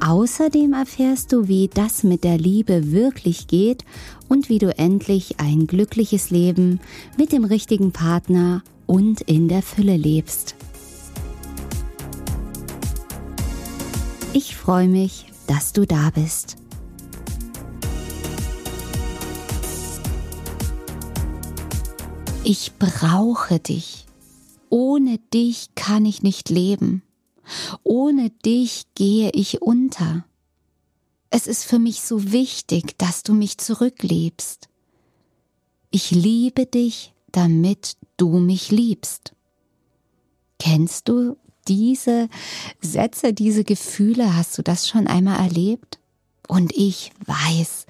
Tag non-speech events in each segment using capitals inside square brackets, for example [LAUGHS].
Außerdem erfährst du, wie das mit der Liebe wirklich geht und wie du endlich ein glückliches Leben mit dem richtigen Partner und in der Fülle lebst. Ich freue mich, dass du da bist. Ich brauche dich. Ohne dich kann ich nicht leben. Ohne dich gehe ich unter. Es ist für mich so wichtig, dass du mich zurückliebst. Ich liebe dich, damit du mich liebst. Kennst du diese Sätze, diese Gefühle? Hast du das schon einmal erlebt? Und ich weiß,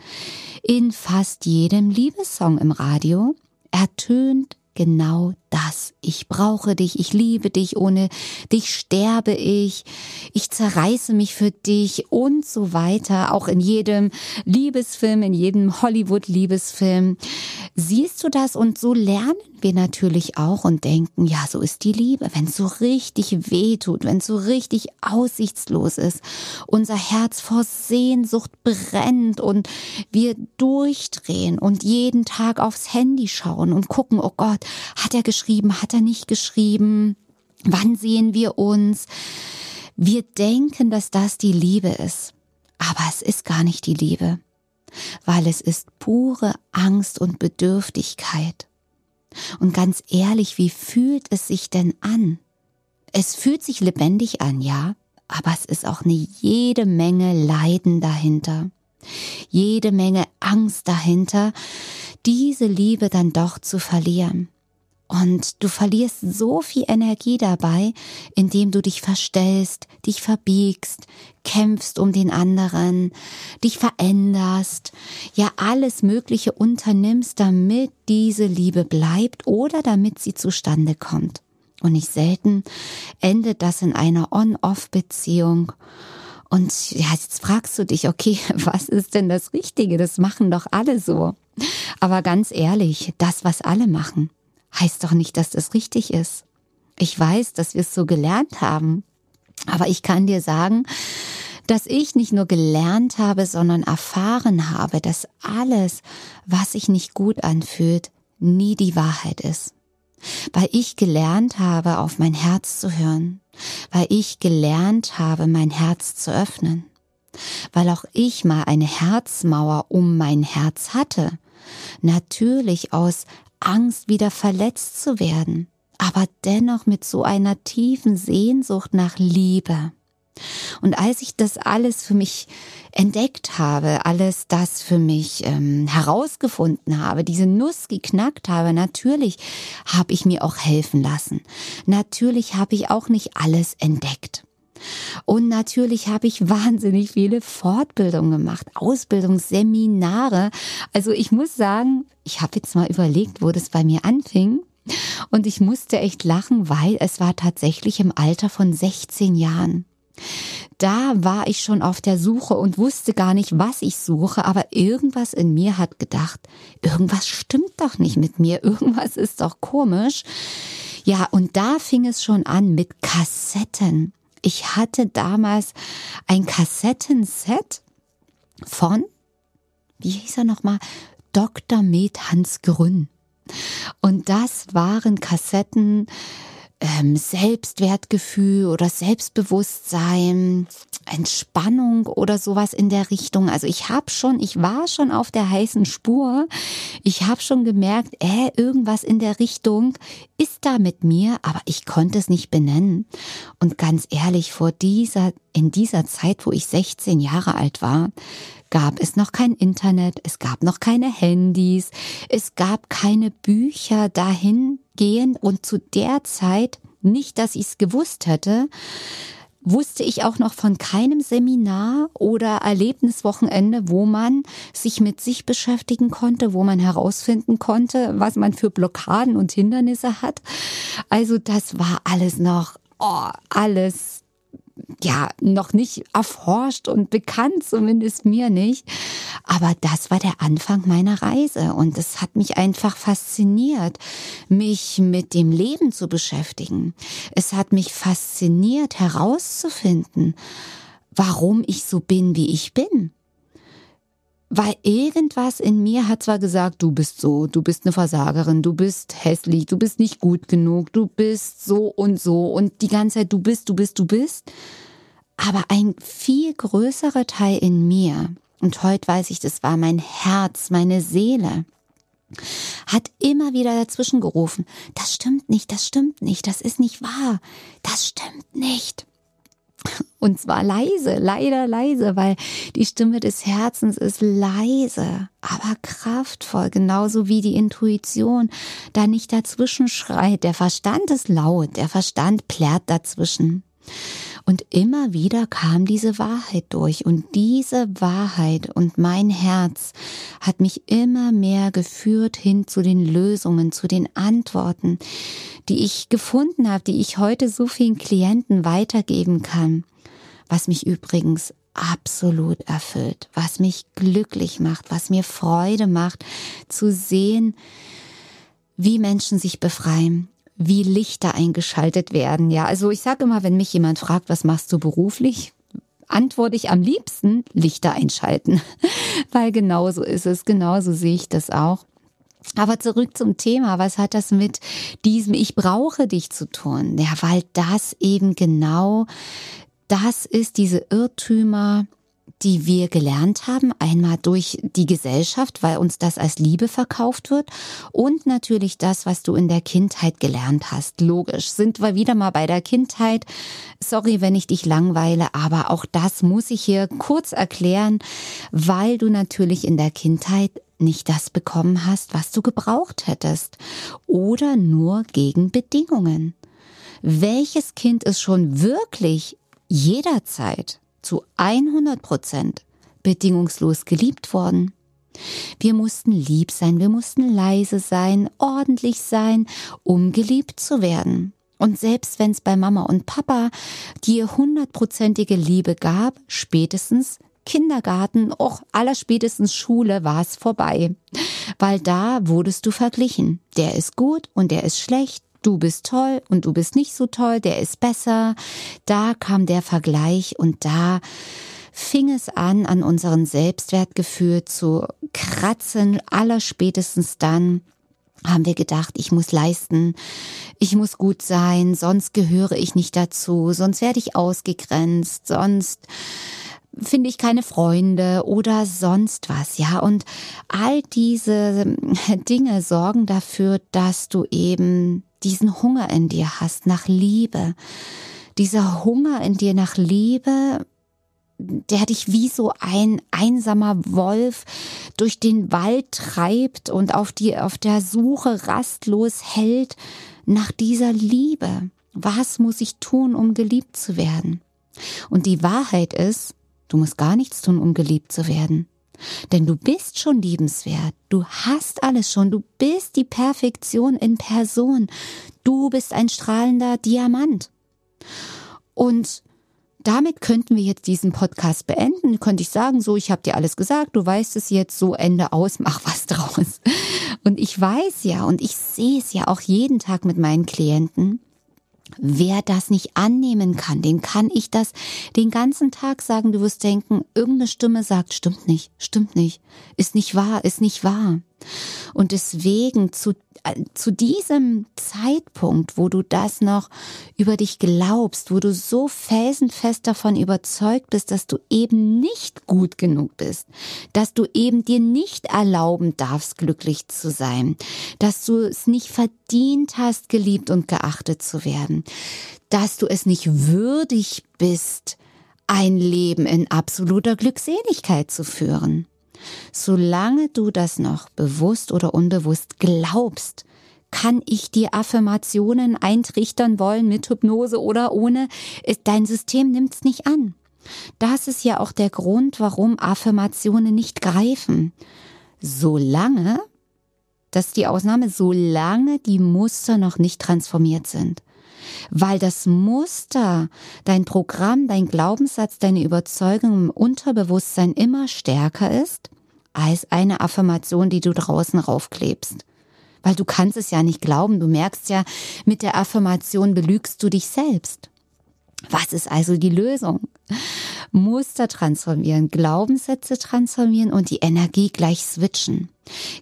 in fast jedem Liebessong im Radio ertönt genau das. Ich brauche dich, ich liebe dich, ohne dich sterbe ich, ich zerreiße mich für dich und so weiter. Auch in jedem Liebesfilm, in jedem Hollywood-Liebesfilm. Siehst du das? Und so lernen wir natürlich auch und denken, ja, so ist die Liebe. Wenn es so richtig weh tut, wenn es so richtig aussichtslos ist, unser Herz vor Sehnsucht brennt und wir durchdrehen und jeden Tag aufs Handy schauen und gucken, oh Gott, hat er geschrieben, hat er nicht geschrieben? Wann sehen wir uns? Wir denken, dass das die Liebe ist. Aber es ist gar nicht die Liebe, weil es ist pure Angst und Bedürftigkeit. Und ganz ehrlich, wie fühlt es sich denn an? Es fühlt sich lebendig an, ja, aber es ist auch eine jede Menge Leiden dahinter, jede Menge Angst dahinter, diese Liebe dann doch zu verlieren. Und du verlierst so viel Energie dabei, indem du dich verstellst, dich verbiegst, kämpfst um den anderen, dich veränderst, ja alles Mögliche unternimmst, damit diese Liebe bleibt oder damit sie zustande kommt. Und nicht selten endet das in einer On-Off-Beziehung. Und ja, jetzt fragst du dich, okay, [LAUGHS] was ist denn das Richtige? Das machen doch alle so. Aber ganz ehrlich, das, was alle machen, heißt doch nicht, dass das richtig ist. Ich weiß, dass wir es so gelernt haben, aber ich kann dir sagen, dass ich nicht nur gelernt habe, sondern erfahren habe, dass alles, was sich nicht gut anfühlt, nie die Wahrheit ist. Weil ich gelernt habe, auf mein Herz zu hören, weil ich gelernt habe, mein Herz zu öffnen, weil auch ich mal eine Herzmauer um mein Herz hatte, natürlich aus Angst, wieder verletzt zu werden, aber dennoch mit so einer tiefen Sehnsucht nach Liebe. Und als ich das alles für mich entdeckt habe, alles das für mich ähm, herausgefunden habe, diese Nuss geknackt habe, natürlich habe ich mir auch helfen lassen. Natürlich habe ich auch nicht alles entdeckt. Und natürlich habe ich wahnsinnig viele Fortbildungen gemacht, Ausbildungsseminare. Also ich muss sagen, ich habe jetzt mal überlegt, wo das bei mir anfing. Und ich musste echt lachen, weil es war tatsächlich im Alter von 16 Jahren. Da war ich schon auf der Suche und wusste gar nicht, was ich suche, aber irgendwas in mir hat gedacht, irgendwas stimmt doch nicht mit mir, irgendwas ist doch komisch. Ja, und da fing es schon an mit Kassetten. Ich hatte damals ein Kassettenset von, wie hieß er nochmal, Dr. Med Hans Grün. Und das waren Kassetten, ähm, Selbstwertgefühl oder Selbstbewusstsein, Entspannung oder sowas in der Richtung. Also ich habe schon, ich war schon auf der heißen Spur. Ich habe schon gemerkt, äh, irgendwas in der Richtung ist da mit mir, aber ich konnte es nicht benennen. Und ganz ehrlich, vor dieser, in dieser Zeit, wo ich 16 Jahre alt war, gab es noch kein Internet, es gab noch keine Handys, es gab keine Bücher dahingehend und zu der Zeit, nicht, dass ich es gewusst hätte, wusste ich auch noch von keinem Seminar oder Erlebniswochenende, wo man sich mit sich beschäftigen konnte, wo man herausfinden konnte, was man für Blockaden und Hindernisse hat. Also das war alles noch, oh, alles ja noch nicht erforscht und bekannt, zumindest mir nicht. Aber das war der Anfang meiner Reise und es hat mich einfach fasziniert, mich mit dem Leben zu beschäftigen. Es hat mich fasziniert herauszufinden, warum ich so bin, wie ich bin. Weil irgendwas in mir hat zwar gesagt, du bist so, du bist eine Versagerin, du bist hässlich, du bist nicht gut genug, du bist so und so und die ganze Zeit du bist, du bist, du bist. Aber ein viel größerer Teil in mir, und heute weiß ich, das war mein Herz, meine Seele, hat immer wieder dazwischen gerufen, das stimmt nicht, das stimmt nicht, das ist nicht wahr, das stimmt nicht. Und zwar leise, leider leise, weil die Stimme des Herzens ist leise, aber kraftvoll, genauso wie die Intuition da nicht dazwischen schreit. Der Verstand ist laut, der Verstand plärrt dazwischen. Und immer wieder kam diese Wahrheit durch und diese Wahrheit und mein Herz hat mich immer mehr geführt hin zu den Lösungen, zu den Antworten, die ich gefunden habe, die ich heute so vielen Klienten weitergeben kann. Was mich übrigens absolut erfüllt, was mich glücklich macht, was mir Freude macht, zu sehen, wie Menschen sich befreien, wie Lichter eingeschaltet werden. Ja, also ich sage immer, wenn mich jemand fragt, was machst du beruflich? antworte ich am liebsten Lichter einschalten, [LAUGHS] weil genauso ist es, genauso sehe ich das auch. Aber zurück zum Thema, was hat das mit diesem Ich brauche dich zu tun? Ja, weil das eben genau das ist, diese Irrtümer, die wir gelernt haben, einmal durch die Gesellschaft, weil uns das als Liebe verkauft wird und natürlich das, was du in der Kindheit gelernt hast. Logisch, sind wir wieder mal bei der Kindheit. Sorry, wenn ich dich langweile, aber auch das muss ich hier kurz erklären, weil du natürlich in der Kindheit nicht das bekommen hast, was du gebraucht hättest oder nur gegen Bedingungen. Welches Kind ist schon wirklich jederzeit zu 100 Prozent bedingungslos geliebt worden. Wir mussten lieb sein, wir mussten leise sein, ordentlich sein, um geliebt zu werden. Und selbst wenn es bei Mama und Papa dir hundertprozentige Liebe gab, spätestens Kindergarten, auch allerspätestens Schule war es vorbei. Weil da wurdest du verglichen. Der ist gut und der ist schlecht, du bist toll und du bist nicht so toll, der ist besser. Da kam der Vergleich und da fing es an, an unseren Selbstwertgefühl zu kratzen, allerspätestens dann haben wir gedacht, ich muss leisten, ich muss gut sein, sonst gehöre ich nicht dazu, sonst werde ich ausgegrenzt, sonst finde ich keine Freunde oder sonst was, ja. Und all diese [LAUGHS] Dinge sorgen dafür, dass du eben diesen Hunger in dir hast nach Liebe. Dieser Hunger in dir nach Liebe, der dich wie so ein einsamer Wolf durch den Wald treibt und auf die, auf der Suche rastlos hält nach dieser Liebe. Was muss ich tun, um geliebt zu werden? Und die Wahrheit ist, du musst gar nichts tun, um geliebt zu werden. Denn du bist schon liebenswert. Du hast alles schon. Du bist die Perfektion in Person. Du bist ein strahlender Diamant. Und damit könnten wir jetzt diesen Podcast beenden. Könnte ich sagen, so, ich habe dir alles gesagt, du weißt es jetzt, so Ende aus, [LAUGHS] mach was draus. Und ich weiß ja und ich sehe es ja auch jeden Tag mit meinen Klienten, Wer das nicht annehmen kann, den kann ich das den ganzen Tag sagen. Du wirst denken, irgendeine Stimme sagt, stimmt nicht, stimmt nicht, ist nicht wahr, ist nicht wahr. Und deswegen zu, äh, zu diesem Zeitpunkt, wo du das noch über dich glaubst, wo du so felsenfest davon überzeugt bist, dass du eben nicht gut genug bist, dass du eben dir nicht erlauben darfst, glücklich zu sein, dass du es nicht verdient hast, geliebt und geachtet zu werden, dass du es nicht würdig bist, ein Leben in absoluter Glückseligkeit zu führen. Solange du das noch bewusst oder unbewusst glaubst, kann ich dir Affirmationen eintrichtern wollen mit Hypnose oder ohne. Dein System nimmt's nicht an. Das ist ja auch der Grund, warum Affirmationen nicht greifen. Solange, das ist die Ausnahme, solange die Muster noch nicht transformiert sind. Weil das Muster, dein Programm, dein Glaubenssatz, deine Überzeugung im Unterbewusstsein immer stärker ist als eine Affirmation, die du draußen raufklebst. Weil du kannst es ja nicht glauben, du merkst ja, mit der Affirmation belügst du dich selbst. Was ist also die Lösung? Muster transformieren, Glaubenssätze transformieren und die Energie gleich switchen.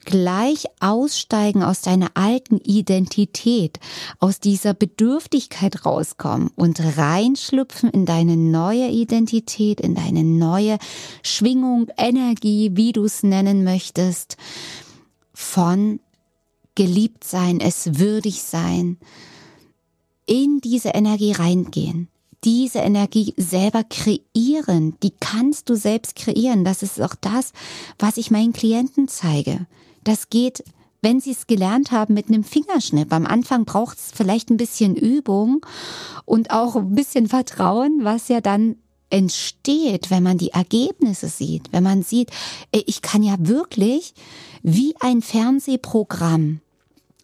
Gleich aussteigen aus deiner alten Identität, aus dieser Bedürftigkeit rauskommen und reinschlüpfen in deine neue Identität, in deine neue Schwingung, Energie, wie du es nennen möchtest, von geliebt sein, es würdig sein, in diese Energie reingehen. Diese Energie selber kreieren, die kannst du selbst kreieren. Das ist auch das, was ich meinen Klienten zeige. Das geht wenn sie es gelernt haben mit einem Fingerschnipp. Am Anfang braucht es vielleicht ein bisschen Übung und auch ein bisschen Vertrauen, was ja dann entsteht, wenn man die Ergebnisse sieht, wenn man sieht, ich kann ja wirklich wie ein Fernsehprogramm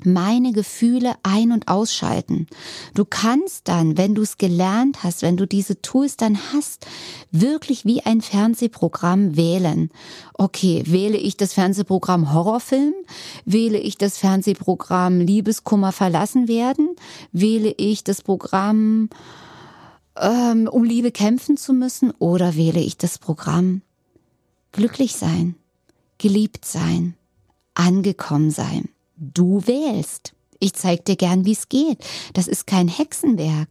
meine Gefühle ein- und ausschalten. Du kannst dann, wenn du es gelernt hast, wenn du diese Tools dann hast, wirklich wie ein Fernsehprogramm wählen. Okay, wähle ich das Fernsehprogramm Horrorfilm? Wähle ich das Fernsehprogramm Liebeskummer verlassen werden? Wähle ich das Programm ähm, um Liebe kämpfen zu müssen? Oder wähle ich das Programm glücklich sein, geliebt sein, angekommen sein? Du wählst. Ich zeig dir gern, wie es geht. Das ist kein Hexenwerk.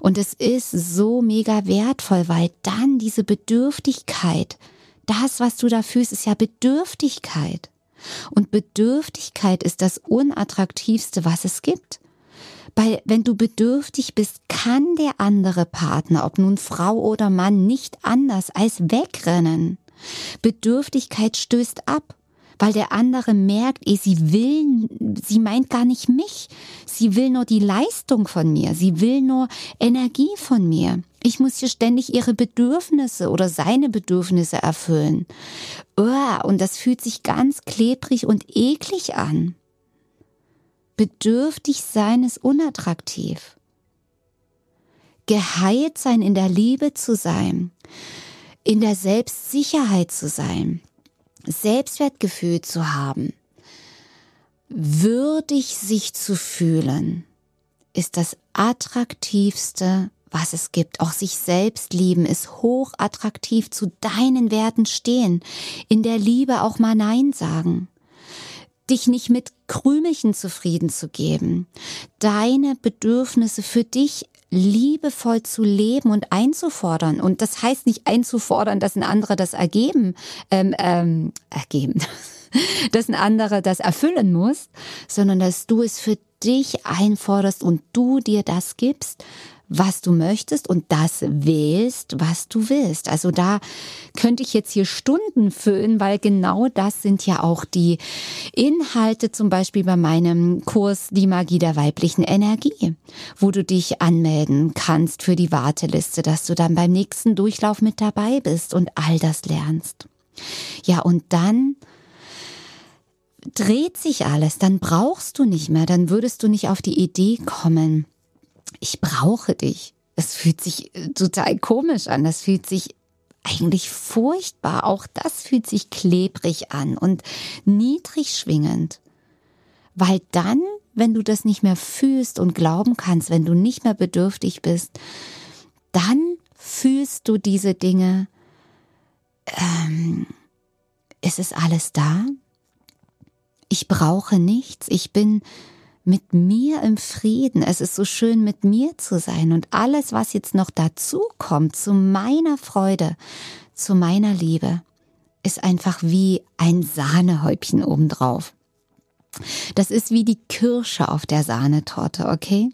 Und es ist so mega wertvoll, weil dann diese Bedürftigkeit, das, was du da fühlst, ist ja Bedürftigkeit. Und Bedürftigkeit ist das unattraktivste, was es gibt. Weil wenn du bedürftig bist, kann der andere Partner, ob nun Frau oder Mann, nicht anders als wegrennen. Bedürftigkeit stößt ab weil der andere merkt, eh, sie will, sie meint gar nicht mich. Sie will nur die Leistung von mir. Sie will nur Energie von mir. Ich muss hier ständig ihre Bedürfnisse oder seine Bedürfnisse erfüllen. und das fühlt sich ganz klebrig und eklig an. Bedürftig sein ist unattraktiv. Geheilt sein, in der Liebe zu sein, in der Selbstsicherheit zu sein, Selbstwertgefühl zu haben, würdig sich zu fühlen, ist das attraktivste, was es gibt. Auch sich selbst lieben ist hochattraktiv, zu deinen Werten stehen, in der Liebe auch mal Nein sagen dich nicht mit Krümelchen zufrieden zu geben, deine Bedürfnisse für dich liebevoll zu leben und einzufordern. Und das heißt nicht einzufordern, dass ein anderer das ergeben, ähm, ähm, ergeben, [LAUGHS] dass ein anderer das erfüllen muss, sondern dass du es für dich einforderst und du dir das gibst, was du möchtest und das wählst, was du willst. Also da könnte ich jetzt hier Stunden füllen, weil genau das sind ja auch die Inhalte zum Beispiel bei meinem Kurs Die Magie der weiblichen Energie, wo du dich anmelden kannst für die Warteliste, dass du dann beim nächsten Durchlauf mit dabei bist und all das lernst. Ja, und dann dreht sich alles, dann brauchst du nicht mehr, dann würdest du nicht auf die Idee kommen, ich brauche dich. Es fühlt sich äh, total komisch an. Das fühlt sich eigentlich furchtbar. Auch das fühlt sich klebrig an und niedrig schwingend. Weil dann, wenn du das nicht mehr fühlst und glauben kannst, wenn du nicht mehr bedürftig bist, dann fühlst du diese Dinge. Ähm, ist es alles da? Ich brauche nichts. Ich bin mit mir im Frieden. Es ist so schön, mit mir zu sein. Und alles, was jetzt noch dazu kommt, zu meiner Freude, zu meiner Liebe, ist einfach wie ein Sahnehäubchen obendrauf. Das ist wie die Kirsche auf der Sahnetorte, okay?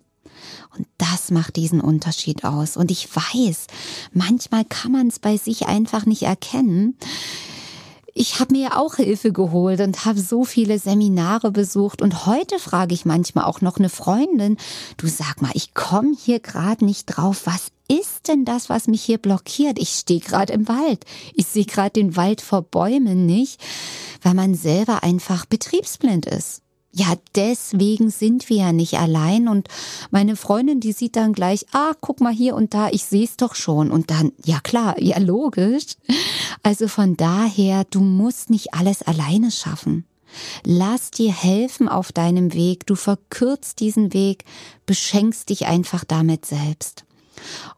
Und das macht diesen Unterschied aus. Und ich weiß, manchmal kann man es bei sich einfach nicht erkennen ich habe mir ja auch Hilfe geholt und habe so viele Seminare besucht und heute frage ich manchmal auch noch eine Freundin, du sag mal, ich komme hier gerade nicht drauf, was ist denn das, was mich hier blockiert? Ich stehe gerade im Wald. Ich sehe gerade den Wald vor Bäumen nicht, weil man selber einfach betriebsblind ist. Ja, deswegen sind wir ja nicht allein. Und meine Freundin, die sieht dann gleich, ah, guck mal hier und da, ich sehe es doch schon. Und dann, ja klar, ja logisch. Also von daher, du musst nicht alles alleine schaffen. Lass dir helfen auf deinem Weg, du verkürzt diesen Weg, beschenkst dich einfach damit selbst.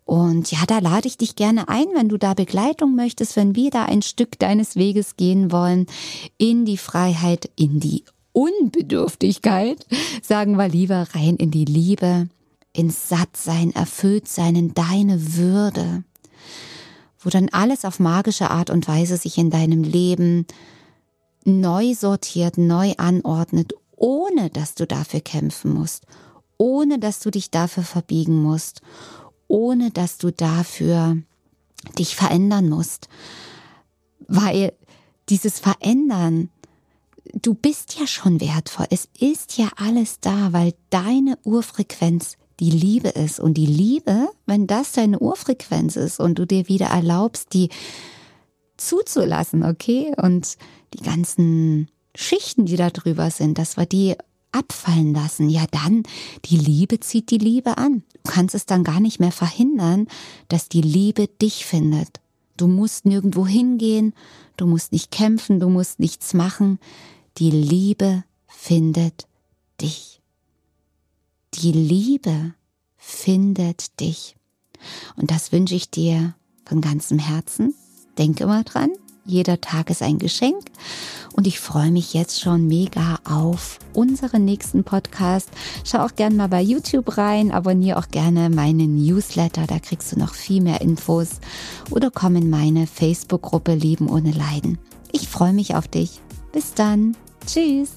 Und ja, da lade ich dich gerne ein, wenn du da Begleitung möchtest, wenn wir da ein Stück deines Weges gehen wollen, in die Freiheit, in die Unbedürftigkeit, sagen wir lieber rein in die Liebe, ins Sattsein, erfüllt sein, in deine Würde, wo dann alles auf magische Art und Weise sich in deinem Leben neu sortiert, neu anordnet, ohne dass du dafür kämpfen musst, ohne dass du dich dafür verbiegen musst, ohne dass du dafür dich verändern musst. Weil dieses Verändern, du bist ja schon wertvoll. Es ist ja alles da, weil deine Urfrequenz die Liebe ist. Und die Liebe, wenn das deine Urfrequenz ist und du dir wieder erlaubst, die zuzulassen, okay? Und die ganzen Schichten, die da drüber sind, dass wir die abfallen lassen, ja dann, die Liebe zieht die Liebe an. Du kannst es dann gar nicht mehr verhindern, dass die Liebe dich findet. Du musst nirgendwo hingehen, du musst nicht kämpfen, du musst nichts machen. Die Liebe findet dich. Die Liebe findet dich. Und das wünsche ich dir von ganzem Herzen. Denke mal dran, jeder Tag ist ein Geschenk. Und ich freue mich jetzt schon mega auf unseren nächsten Podcast. Schau auch gerne mal bei YouTube rein, abonniere auch gerne meinen Newsletter, da kriegst du noch viel mehr Infos. Oder komm in meine Facebook-Gruppe Leben ohne Leiden. Ich freue mich auf dich. Bis dann. Tschüss.